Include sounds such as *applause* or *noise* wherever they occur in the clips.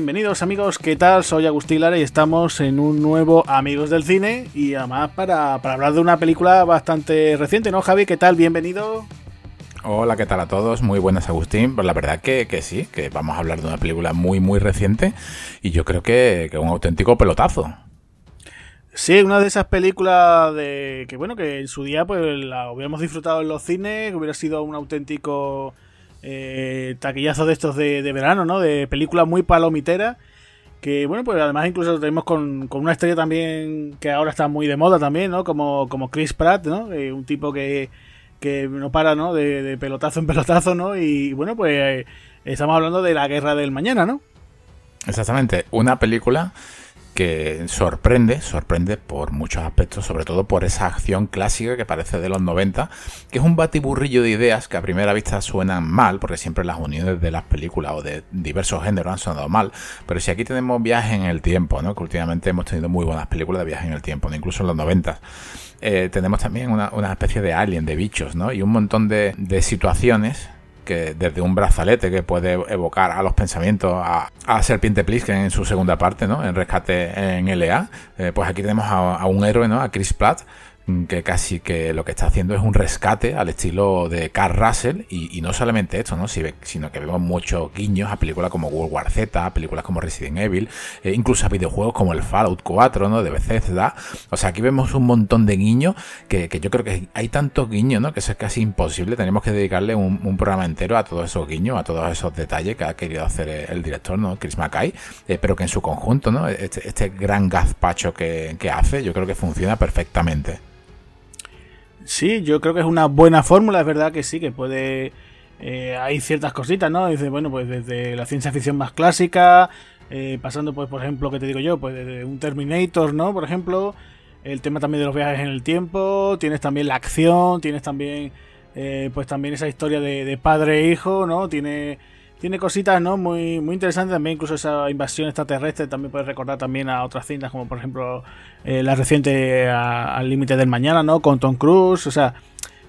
Bienvenidos amigos, ¿qué tal? Soy Agustín Lara y estamos en un nuevo Amigos del Cine y además para, hablar de una película bastante reciente, ¿no Javi? ¿Qué tal? Bienvenido. Hola, ¿qué tal a todos? Muy buenas, Agustín. Pues la verdad que, que, sí, que vamos a hablar de una película muy, muy reciente y yo creo que, que un auténtico pelotazo. Sí, una de esas películas de que bueno, que en su día pues la hubiéramos disfrutado en los cines, que hubiera sido un auténtico eh, taquillazo de estos de, verano, ¿no? De película muy palomitera. Que bueno, pues además incluso tenemos con, una estrella también que ahora está muy de moda también, ¿no? Como, como Chris Pratt, ¿no? Eh, un tipo que, que no para, ¿no? De, pelotazo en pelotazo, ¿no? Y bueno, pues eh, estamos hablando de la guerra del mañana, ¿no? Exactamente, una película que sorprende, sorprende por muchos aspectos, sobre todo por esa acción clásica que parece de los 90, que es un batiburrillo de ideas que a primera vista suenan mal, porque siempre las uniones de las películas o de diversos géneros han sonado mal, pero si aquí tenemos viaje en el tiempo, ¿no? que últimamente hemos tenido muy buenas películas de viaje en el tiempo, incluso en los 90, eh, tenemos también una, especie de alien, de bichos, ¿no? y un montón de, de situaciones que desde un brazalete que puede evocar a los pensamientos a, a Serpiente Plisken en su segunda parte, ¿no? En Rescate en LA, eh, pues aquí tenemos a, un héroe, ¿no? A Chris Platt, que casi que lo que está haciendo es un rescate al estilo de Carl Russell y, no solamente esto, ¿no? sino que vemos muchos guiños a películas como World War Z, a películas como Resident Evil, eh, incluso a videojuegos como el Fallout 4, ¿no? De Bethesda. O sea, aquí vemos un montón de guiños que, yo creo que hay tantos guiños. Que eso es casi imposible. Tenemos que dedicarle un, programa entero a todos esos guiños, a todos esos detalles que ha querido hacer el, director, ¿no? Chris Mackay, eh, pero que en su conjunto, ¿no? Este, este gran gazpacho que hace, yo creo que funciona perfectamente. Sí, yo creo que es una buena fórmula, es verdad que sí, que puede... Eh, hay ciertas cositas, ¿no? Dice, bueno, pues desde la ciencia ficción más clásica, eh, pasando, pues, por ejemplo, ¿qué te digo yo? Pues desde un Terminator, ¿no? Por ejemplo, el tema también de los viajes en el tiempo, tienes también la acción, tienes también, eh, pues también esa historia de, de padre e hijo, ¿no? Tiene tiene cositas no muy muy interesantes también incluso esa invasión extraterrestre también puede recordar también a otras cintas como por ejemplo eh, la reciente al límite del mañana no con Tom Cruise o sea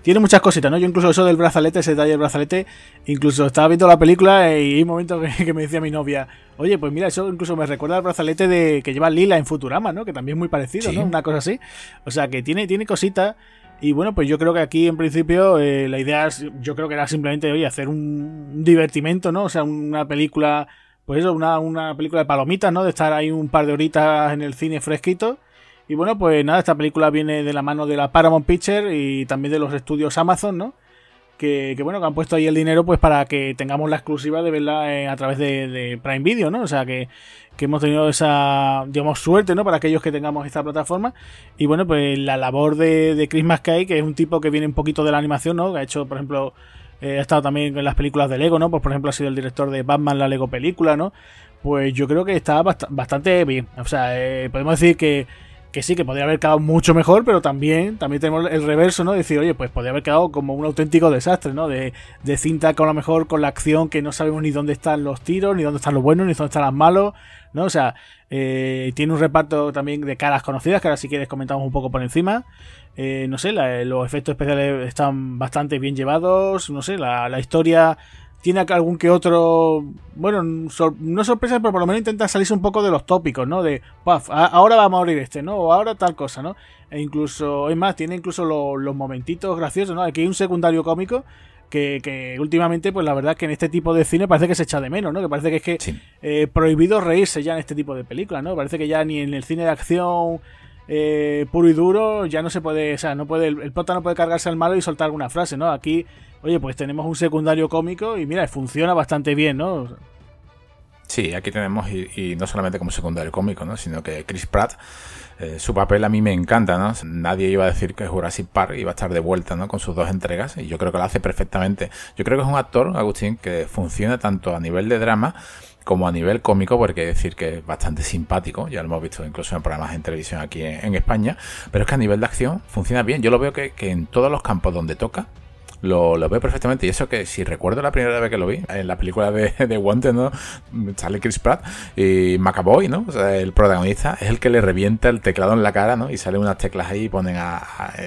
tiene muchas cositas, ¿no? Yo incluso eso del brazalete, ese detalle del brazalete, incluso estaba viendo la película y hay un momento que, me decía mi novia, oye, pues mira, eso incluso me recuerda al brazalete de que lleva Lila en Futurama, ¿no? Que también es muy parecido, ¿no? Una cosa así. O sea, que tiene, tiene cositas y bueno, pues yo creo que aquí en principio eh, la idea yo creo que era simplemente, oye, hacer un, divertimento, ¿no? O sea, una película, pues eso, una, una película de palomitas, ¿no? De estar ahí un par de horitas en el cine fresquito. Y bueno, pues nada, esta película viene de la mano de la Paramount Pictures y también de los estudios Amazon, ¿no? Que, bueno, que han puesto ahí el dinero pues para que tengamos la exclusiva de verla eh, a través de, Prime Video, ¿no? O sea que que hemos tenido esa, digamos, suerte, ¿no? Para aquellos que tengamos esta plataforma. Y bueno, pues la labor de, de Chris McKay, que es un tipo que viene un poquito de la animación, ¿no? Que ha hecho, por ejemplo, eh, ha estado también en las películas de Lego, ¿no? Pues por ejemplo ha sido el director de Batman, la Lego película, ¿no? Pues yo creo que está bastante bien. O sea, eh, podemos decir que que sí, que podría haber quedado mucho mejor, pero también, también tenemos el reverso, ¿no? Decir, oye, pues podría haber quedado como un auténtico desastre, ¿no? De, de cinta con lo mejor con la acción que no sabemos ni dónde están los tiros, ni dónde están los buenos, ni dónde están los malos, ¿no? O sea, eh, tiene un reparto también de caras conocidas, que ahora si quieres comentamos un poco por encima. Eh, no sé, los efectos especiales están bastante bien llevados, no sé, la, la historia tiene algún que otro, bueno, no sorpresa, pero por lo menos intenta salirse un poco de los tópicos, ¿no? De, paf, ahora va a morir este, ¿no? O ahora tal cosa, ¿no? E incluso, es más, tiene incluso los momentitos graciosos, ¿no? Aquí hay un secundario cómico que, que, últimamente, pues la verdad es que en este tipo de cine parece que se echa de menos, ¿no? Que parece que es que eh, prohibido reírse ya en este tipo de películas, ¿no? Parece que ya ni en el cine de acción eh, puro y duro ya no se puede, o sea, no puede, el, el prota no puede cargarse al malo y soltar alguna frase, ¿no? Aquí oye, pues tenemos un secundario cómico y mira, funciona bastante bien, ¿no? Sí, aquí tenemos, y, no solamente como secundario cómico, ¿no? sino que Chris Pratt, eh, su papel a mí me encanta, ¿no? Nadie iba a decir que Jurassic Park iba a estar de vuelta, ¿no? Con sus dos entregas, y yo creo que lo hace perfectamente. Yo creo que es un actor, Agustín, que funciona tanto a nivel de drama como a nivel cómico, porque hay decir que es bastante simpático, ya lo hemos visto incluso en programas en televisión aquí en, España, pero es que a nivel de acción funciona bien. Yo lo veo que en todos los campos donde toca, lo, lo, veo perfectamente. Y eso que si recuerdo la primera vez que lo vi, en la película de, *laughs* de Wanted, ¿no? Sale Chris Pratt y McAvoy, ¿no? O sea, el protagonista es el que le revienta el teclado en la cara, ¿no? Y salen unas teclas ahí y ponen a,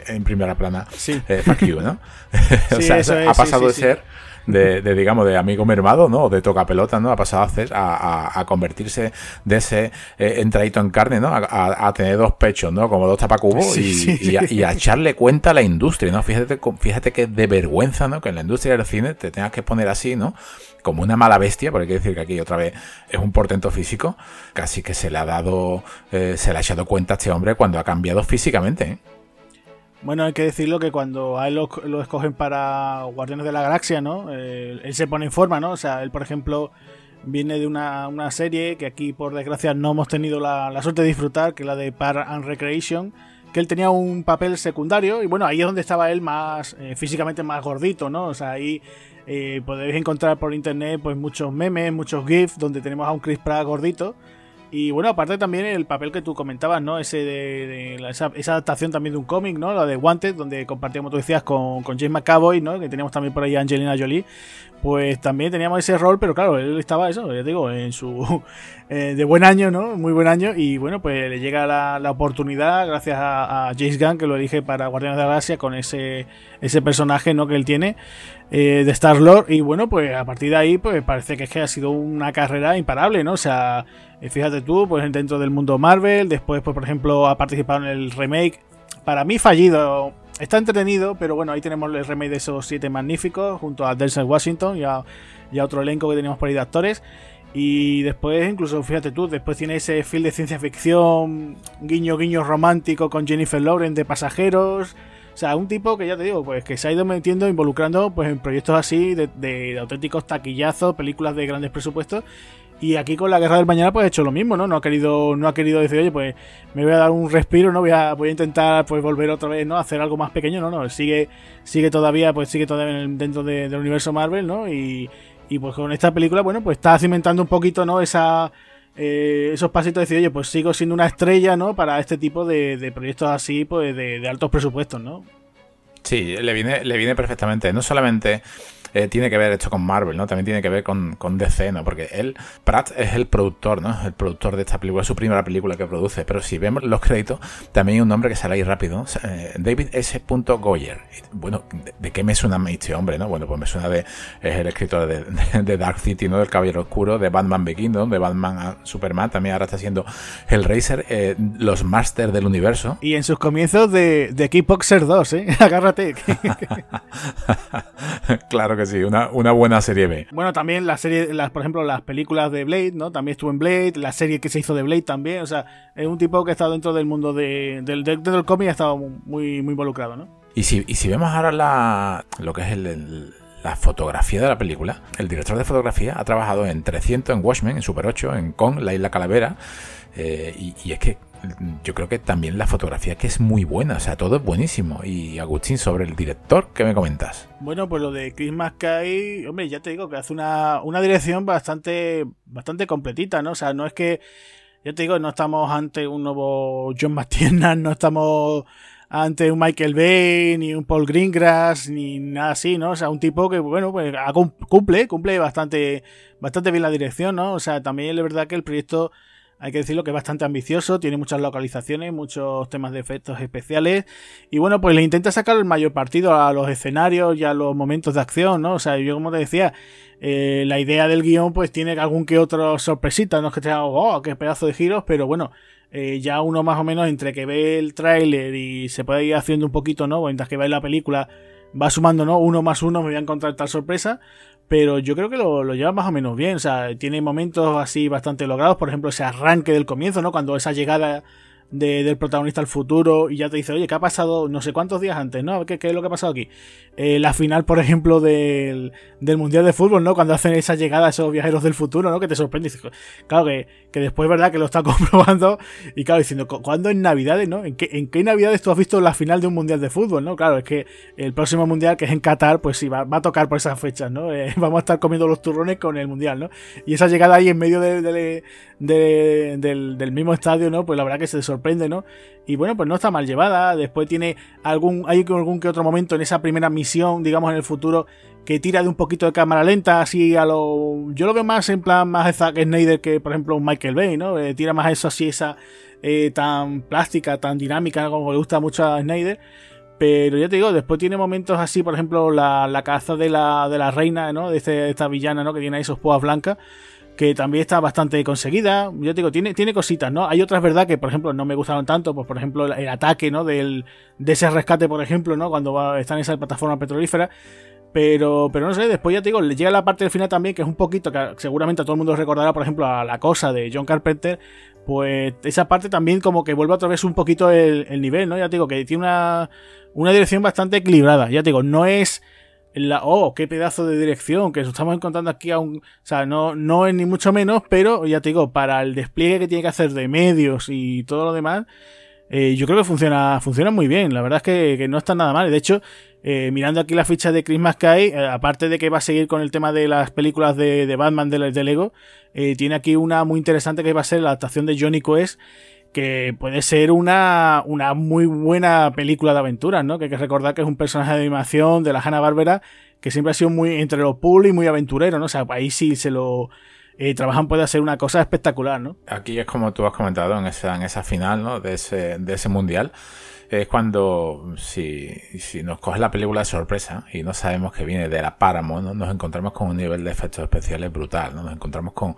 en primera plana sí. Eh, fuck you, ¿no? *laughs* o sea, ha pasado de ser de, digamos, de amigo mermado, ¿no? O de toca pelota, ¿no? Ha pasado a, a, convertirse de ese eh, entradito en carne, ¿no? A, tener dos pechos, ¿no? Como dos tapacubos y, a, echarle cuenta a la industria, ¿no? Fíjate, fíjate que de vergüenza, ¿no? Que en la industria del cine te tengas que poner así, ¿no? Como una mala bestia, porque hay que decir que aquí otra vez es un portento físico, casi que se le ha dado, eh, se le ha echado cuenta a este hombre cuando ha cambiado físicamente, ¿eh? Bueno, hay que decirlo que cuando a él lo, escogen para Guardianes de la Galaxia, ¿no? Eh, él se pone en forma, ¿no? O sea, él, por ejemplo, viene de una, serie que aquí, por desgracia, no hemos tenido la, suerte de disfrutar, que es la de Par and Recreation, que él tenía un papel secundario, y bueno, ahí es donde estaba él más, eh, físicamente más gordito, ¿no? O sea, ahí eh, podéis encontrar por internet pues muchos memes, muchos GIFs, donde tenemos a un Chris Pratt gordito, y bueno, aparte también el papel que tú comentabas, ¿no? Ese de, esa, adaptación también de un cómic, ¿no? La de Wanted, donde compartíamos, tú decías, con, James McAvoy, ¿no? Que teníamos también por ahí a Angelina Jolie. Pues también teníamos ese rol, pero claro, él estaba eso, ya digo, en su *laughs* eh, de buen año, ¿no? Muy buen año. Y bueno, pues le llega la, oportunidad, gracias a, James Gunn, que lo elige para Guardianes de la Galaxia, con ese, ese personaje, ¿no? Que él tiene. Eh, de Star Lord y bueno pues a partir de ahí pues parece que es que ha sido una carrera imparable no o sea eh, fíjate tú, pues dentro del mundo Marvel, después, pues, por ejemplo, ha participado en el remake. Para mí fallido, está entretenido, pero bueno, ahí tenemos el remake de esos siete magníficos, junto a Denzel Washington y a, otro elenco que tenemos por ahí de actores. Y después, incluso, fíjate tú, después tiene ese film de ciencia ficción, guiño, guiño romántico con Jennifer Lawrence de pasajeros. O sea, un tipo que ya te digo, pues que se ha ido metiendo, involucrando pues en proyectos así de, de auténticos taquillazos, películas de grandes presupuestos y aquí con la guerra del mañana pues ha hecho lo mismo, ¿no? No ha querido, no ha querido decir, oye, pues me voy a dar un respiro, ¿no? Voy a, voy a intentar pues volver otra vez, ¿no? hacer algo más pequeño, no, no. Sigue, sigue todavía, pues sigue todavía dentro del universo Marvel, ¿no? Y, y pues con esta película, bueno, pues está cimentando un poquito, ¿no? Esa, eh, esos pasitos de decir, oye, pues sigo siendo una estrella, ¿no? Para este tipo de, proyectos así, pues de, de, altos presupuestos, ¿no? Sí, le viene, le viene perfectamente. No solamente eh, tiene que ver esto con Marvel, ¿no? También tiene que ver con, con DC, ¿no? Porque él, Pratt es el productor, ¿no? El productor de esta película, es su primera película que produce. Pero si vemos los créditos, también hay un nombre que sale ahí rápido. Eh, David S. Goyer. Bueno, ¿de, qué me suena este hombre, no? Bueno, pues me suena de. Es el escritor de, Dark City, ¿no? Del Caballero Oscuro, de Batman Begins, de Batman a Superman. También ahora está haciendo Hellraiser, eh, los Masters del Universo. Y en sus comienzos de, de Kickboxer 2, ¿eh? *laughs* Agárrate. *laughs* claro que sí, una, buena serie B. Bueno, también la serie, las, por ejemplo, las películas de Blade, ¿no? También estuvo en Blade, la serie que se hizo de Blade también, o sea, es un tipo que ha estado dentro del mundo de, del, del, cómic y ha estado muy, muy involucrado, ¿no? Y si, y si vemos ahora la, lo que es el, la fotografía de la película, el director de fotografía ha trabajado en 300 en Watchmen, en Super 8, en Kong, La Isla Calavera, eh, y, es que yo creo que también la fotografía que es muy buena, o sea, todo es buenísimo. Y Agustín, sobre el director, ¿qué me comentas? Bueno, pues lo de Chris McKay, hombre, ya te digo que hace una, una dirección bastante, bastante completita, ¿no? O sea, no es que, ya te digo, no estamos ante un nuevo John McTiernan, *laughs* no estamos ante un Michael Bay, ni un Paul Greengrass, ni nada así, ¿no? O sea, un tipo que, bueno, pues cumple, cumple bastante, bastante bien la dirección, ¿no? O sea, también es verdad que el proyecto hay que decirlo que es bastante ambicioso, tiene muchas localizaciones, muchos temas de efectos especiales. Y bueno, pues le intenta sacar el mayor partido a los escenarios y a los momentos de acción, ¿no? O sea, yo como te decía, eh, la idea del guion pues tiene algún que otro sorpresita, no es que te oh, qué pedazo de giros, pero bueno, eh, ya uno más o menos entre que ve el tráiler y se puede ir haciendo un poquito, ¿no? Mientras que ve la película va sumando, ¿no? Uno más uno me voy a encontrar tal sorpresa pero yo creo que lo, lleva más o menos bien. O sea, tiene momentos así bastante logrados. Por ejemplo, ese arranque del comienzo, ¿no? Cuando esa llegada del protagonista al futuro y ya te dice, oye, ¿qué ha pasado no sé cuántos días antes? ¿No? ¿Qué, qué es lo que ha pasado aquí? Eh, la final, por ejemplo, del, del, Mundial de Fútbol, ¿no? Cuando hacen esa llegada a esos viajeros del futuro, ¿no? Que te sorprende. Claro que, que después, ¿verdad? Que lo está *laughs* comprobando y claro, diciendo, ¿cuándo en Navidades, no? ¿En qué, ¿En qué Navidades tú has visto la final de un Mundial de Fútbol, no? Claro, es que el próximo Mundial, que es en Qatar, pues sí, va, a tocar por esas fechas, ¿no? Eh, *laughs* vamos a estar comiendo los turrones con el Mundial, ¿no? Y esa llegada ahí en medio de, del, del mismo estadio, ¿no? Pues la verdad que se sorprende, ¿no? Y bueno, pues no está mal llevada. Después tiene algún, hay algún que otro momento en esa primera misión, digamos en el futuro, que tira de un poquito de cámara lenta, así a lo. Yo lo veo más en plan más de Zack Snyder que, por ejemplo, Michael Bay, ¿no? Eh, tira más eso así, esa eh, tan plástica, tan dinámica, como le gusta mucho a Snyder. Pero ya te digo, después tiene momentos así, por ejemplo, la, la caza de la, de la reina, ¿no? De, este, esta villana, ¿no? Que tiene ahí sus púas blancas que también está bastante conseguida. Yo te digo, tiene, tiene cositas, ¿no? Hay otras, ¿verdad? Que, por ejemplo, no me gustaron tanto. Pues, por ejemplo, el, ataque, ¿no? Del, de ese rescate, por ejemplo, ¿no? Cuando va, está en esa plataforma petrolífera. Pero, pero no sé, después ya te digo, le llega la parte del final también, que es un poquito, que seguramente a todo el mundo recordará, por ejemplo, a la cosa de John Carpenter. Pues esa parte también como que vuelve otra vez un poquito el, el nivel, ¿no? Ya te digo, que tiene una, una dirección bastante equilibrada. Ya te digo, no es la, oh, qué pedazo de dirección, que estamos encontrando aquí a un, o sea, no, no es ni mucho menos, pero ya te digo, para el despliegue que tiene que hacer de medios y todo lo demás, eh, yo creo que funciona, funciona muy bien. La verdad es que, no está nada mal. De hecho, eh, mirando aquí la ficha de Chris McKay, eh, aparte de que va a seguir con el tema de las películas de, de Batman de, de Lego, tiene aquí una muy interesante que va a ser la adaptación de Johnny Quest que puede ser una, una muy buena película de aventuras, ¿no? Que hay que recordar que es un personaje de animación de la Hanna-Barbera que siempre ha sido muy entre lo pool y muy aventurero, ¿no? O sea, ahí sí se lo eh, trabajan puede ser una cosa espectacular, ¿no? Aquí es como tú has comentado en esa, en esa final, ¿no? De ese, de ese mundial. Es cuando, si, si nos coge la película de sorpresa y no sabemos que viene de la Paramount, ¿no? nos encontramos con un nivel de efectos especiales brutal, ¿no? Nos encontramos con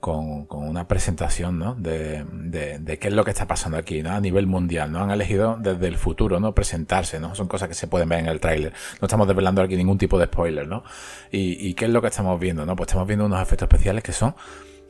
con, una presentación ¿no? de, de, qué es lo que está pasando aquí ¿no? a nivel mundial. ¿no? Han elegido desde el futuro no presentarse, ¿no? son cosas que se pueden ver en el tráiler. No estamos desvelando aquí ningún tipo de spoiler. ¿no? Y, y, qué es lo que estamos viendo? ¿no? Pues estamos viendo unos efectos especiales que son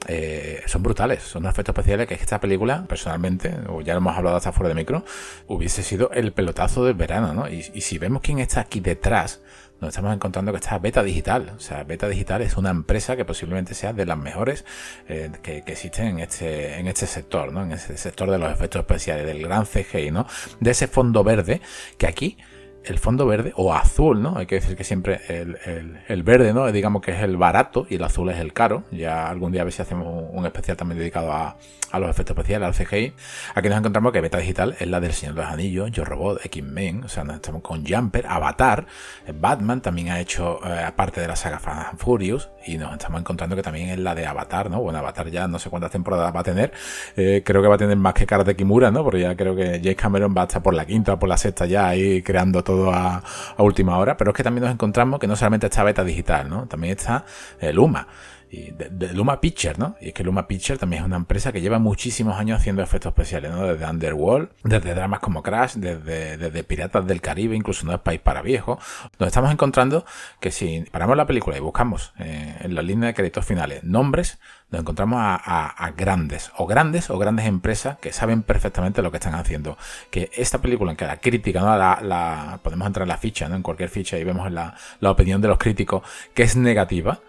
eh, son brutales, son efectos especiales que esta película, personalmente, o ya lo hemos hablado hasta fuera de micro, hubiese sido el pelotazo del verano, ¿no? Y, y si vemos quién está aquí detrás nos estamos encontrando que está Beta Digital. O sea, Beta Digital es una empresa que posiblemente sea de las mejores eh, que, existen en este, en este sector, ¿no? En ese sector de los efectos especiales, del gran CGI, ¿no? De ese fondo verde que aquí el fondo verde o azul, ¿no? Hay que decir que siempre el, verde, ¿no? Digamos que es el barato y el azul es el caro. Ya algún día a ver si hacemos un, especial también dedicado a, los efectos especiales, al CGI. Aquí nos encontramos que Beta Digital es la del Señor de los Anillos, Yo Robot, X-Men, o sea, nos estamos con Jumper, Avatar, Batman también ha hecho eh, parte de la saga Fan Furious y nos estamos encontrando que también es la de Avatar, ¿no? Bueno, Avatar ya no sé cuántas temporadas va a tener. Eh, creo que va a tener más que Karate Kimura, ¿no? Porque ya creo que James Cameron va a estar por la quinta o por la sexta ya ahí creando todo a, última hora, pero es que también nos encontramos que no solamente está Beta Digital, ¿no? También está el Luma. Y de, Luma Picture, ¿no? Y es que Luma Picture también es una empresa que lleva muchísimos años haciendo efectos especiales, ¿no? Desde Underworld, desde dramas como Crash, desde, desde Piratas del Caribe, incluso No es País para Viejos. Nos estamos encontrando que si paramos la película y buscamos eh, en la línea de créditos finales nombres, nos encontramos a, grandes, o grandes o grandes empresas que saben perfectamente lo que están haciendo. Que esta película, en que la crítica, ¿no? La, podemos entrar en la ficha, ¿no? En cualquier ficha y vemos la, la opinión de los críticos que es negativa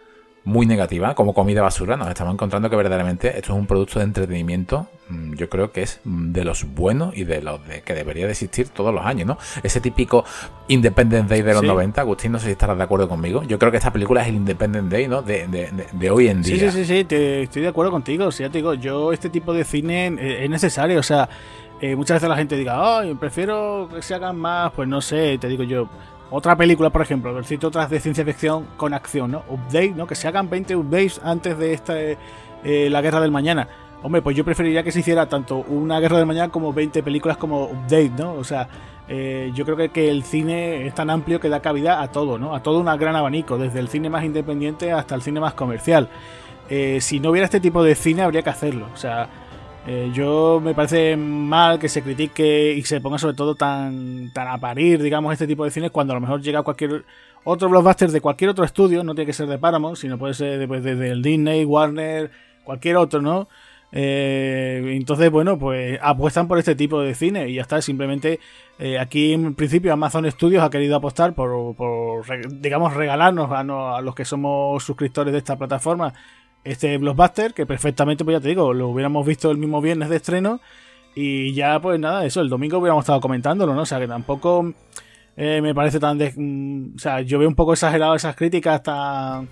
muy negativa, como comida basura, nos estamos encontrando que verdaderamente esto es un producto de entretenimiento, mm, yo creo que es mm, de los buenos y de los de que debería de existir todos los años, ¿no? Ese típico Independence Day de los 90, Agustín, no sé si estarás de acuerdo conmigo. Yo creo que esta película es el Independence Day, ¿no? De, de, hoy en día. Sí, sí, sí, sí, te, estoy de acuerdo contigo. O sea, te digo, yo este tipo de cine eh, es necesario, o sea, eh, muchas veces la gente diga, ay, prefiero que se hagan más, pues no sé, te digo yo otra película, por ejemplo, cito otras de ciencia ficción con acción, ¿no? Update, ¿no? Que se hagan 20 updates antes de esta, eh, la guerra del mañana. Hombre, pues yo preferiría que se hiciera tanto una guerra del mañana como 20 películas como Update, ¿no? O sea, eh, yo creo que, que, el cine es tan amplio que da cabida a todo, ¿no? A todo un gran abanico, desde el cine más independiente hasta el cine más comercial. Eh, si no hubiera este tipo de cine, habría que hacerlo. O sea, eh, yo me parece mal que se critique y se ponga sobre todo tan, tan a parir, digamos, este tipo de cines cuando a lo mejor llega cualquier otro blockbuster de cualquier otro estudio, no tiene que ser de Paramount, sino puede ser pues, desde el Disney, Warner, cualquier otro, ¿no? Eh, entonces, bueno, pues apuestan por este tipo de cine y ya está. Simplemente eh, aquí en principio Amazon Studios ha querido apostar por, por digamos, regalarnos a, a, los que somos suscriptores de esta plataforma este blockbuster que perfectamente, pues ya te digo, lo hubiéramos visto el mismo viernes de estreno y ya pues nada, eso, el domingo hubiéramos estado comentándolo, ¿no? O sea que tampoco eh, me parece tan... Mm, o sea, yo veo un poco exagerado esas críticas tan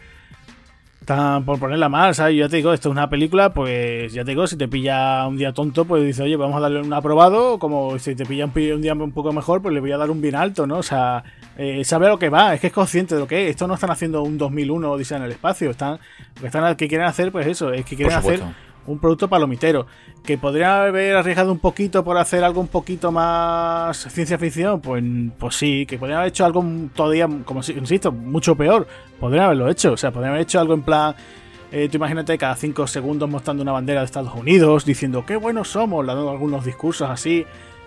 por ponerla mal, ¿sabes? Yo ya te digo, esto es una película, pues ya te digo, si te pilla un día tonto, pues dices, oye, vamos a darle un aprobado, como si te pilla un, día un poco mejor, pues le voy a dar un bien alto, ¿no? O sea, eh, sabe a lo que va, es que es consciente de lo que es. Esto no están haciendo un 2001 Odisea en el espacio, están, lo que están, que quieren hacer, pues eso, es que quieren hacer un producto palomitero. Que podría haber arriesgado un poquito por hacer algo un poquito más ciencia ficción, pues, pues sí, que podrían haber hecho algo todavía, como insisto, mucho peor. Podrían haberlo hecho, o sea, podrían haber hecho algo en plan. Eh, tú imagínate cada 5 segundos mostrando una bandera de Estados Unidos, diciendo qué buenos somos, dando algunos discursos así,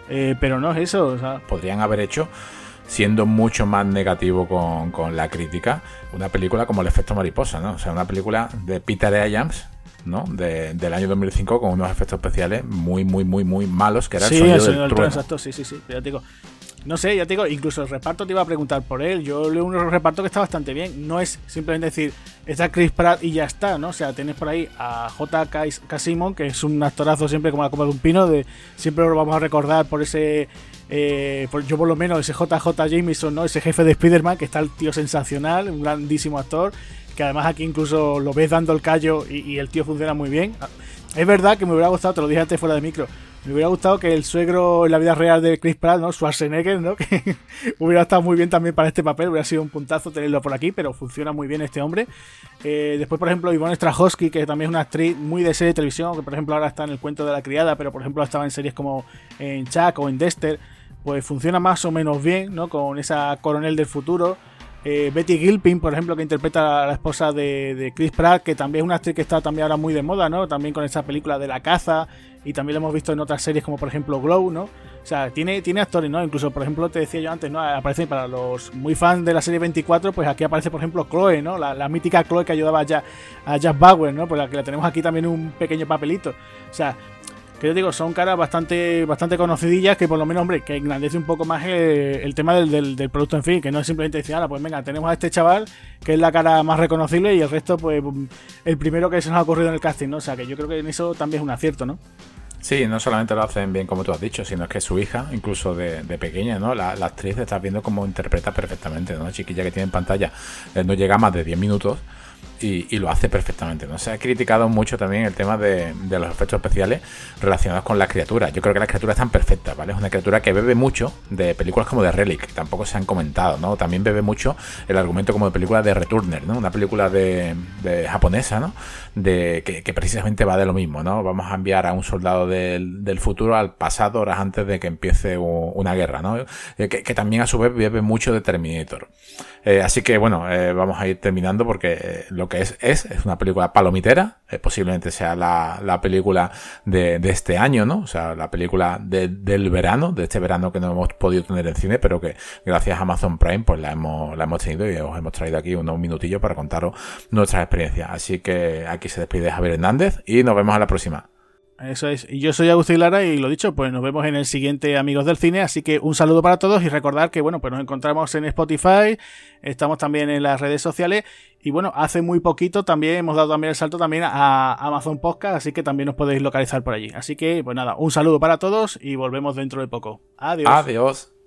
eh, pero no es eso. O sea. Podrían haber hecho siendo mucho más negativo con, con, la crítica, una película como El efecto mariposa, ¿no? O sea, una película de Peter A. ¿no? De, del año 2005 con unos efectos especiales muy, muy, muy, muy malos, que era el sonido, del, trueno. Exacto, sí, sí, sí. Ya te digo, no sé, ya te digo, incluso el reparto te iba a preguntar por él. Yo leo un reparto que está bastante bien. No es simplemente decir, está Chris Pratt y ya está, ¿no? O sea, tienes por ahí a J.K. Casimon, que es un actorazo siempre como la copa de un pino. De, siempre lo vamos a recordar por ese eh, yo por lo menos ese JJ Jameson, ¿no? Ese jefe de Spider-Man, que está el tío sensacional, un grandísimo actor, que además aquí incluso lo ves dando el callo y, el tío funciona muy bien. Es verdad que me hubiera gustado, te lo dije antes fuera de micro, me hubiera gustado que el suegro en la vida real de Chris Pratt, ¿no? Schwarzenegger, ¿no? *laughs* Que hubiera estado muy bien también para este papel, hubiera sido un puntazo tenerlo por aquí, pero funciona muy bien este hombre. Eh, después, por ejemplo, Ivonne Strahovski, que también es una actriz muy de serie de televisión, que por ejemplo ahora está en el cuento de la criada, pero por ejemplo estaba en series como en Chuck o en Dexter pues funciona más o menos bien, ¿no? Con esa coronel del futuro. Eh, Betty Gilpin, por ejemplo, que interpreta a la esposa de, Chris Pratt, que también es una actriz que está también ahora muy de moda, ¿no? También con esa película de la caza, y también lo hemos visto en otras series como por ejemplo Glow, ¿no? O sea, tiene, tiene actores, ¿no? Incluso, por ejemplo, te decía yo antes, ¿no? Aparece para los muy fans de la serie 24, pues aquí aparece, por ejemplo, Chloe, ¿no? La, mítica Chloe que ayudaba a, a Jack Bauer, ¿no? Por la que la tenemos aquí también un pequeño papelito. O sea, que yo digo, son caras bastante, bastante conocidillas que por lo menos, hombre, que engrandece un poco más el, tema del, del, producto en fin, que no es simplemente decir, ah, pues venga, tenemos a este chaval que es la cara más reconocible y el resto, pues el primero que se nos ha ocurrido en el casting, ¿no? O sea, que yo creo que en eso también es un acierto, ¿no? Sí, no solamente lo hacen bien como tú has dicho, sino que su hija, incluso de, pequeña, ¿no? La, actriz estás viendo cómo interpreta perfectamente, ¿no? Chiquilla que tiene en pantalla, eh, no llega más de 10 minutos y, lo hace perfectamente. ¿no? Se ha criticado mucho también el tema de, los efectos especiales relacionados con las criaturas. Yo creo que las criaturas están perfectas, ¿vale? Es una criatura que bebe mucho de películas como de Relic, que tampoco se han comentado, ¿no? También bebe mucho el argumento como de película de Returner, ¿no? Una película de, japonesa, ¿no? De, que, precisamente va de lo mismo, ¿no? Vamos a enviar a un soldado del, futuro al pasado horas antes de que empiece una guerra, ¿no? Eh, que, también a su vez bebe mucho de Terminator. Eh, así que bueno, eh, vamos a ir terminando porque lo que es, es, es una película palomitera, eh, posiblemente sea la, la película de, de, este año, ¿no? O sea, la película de, del verano, de este verano que no hemos podido tener en cine, pero que gracias a Amazon Prime pues la hemos, la hemos tenido y os hemos traído aquí unos minutillos para contaros nuestras experiencias. Así que aquí se despide Javier Hernández y nos vemos a la próxima. Eso es. Y yo soy Agustín Lara y lo dicho, pues nos vemos en el siguiente Amigos del Cine. Así que un saludo para todos y recordar que, bueno, pues nos encontramos en Spotify, estamos también en las redes sociales y bueno, hace muy poquito también hemos dado también el salto también a Amazon Podcast, así que también nos podéis localizar por allí. Así que, pues nada, un saludo para todos y volvemos dentro de poco. Adiós. Adiós.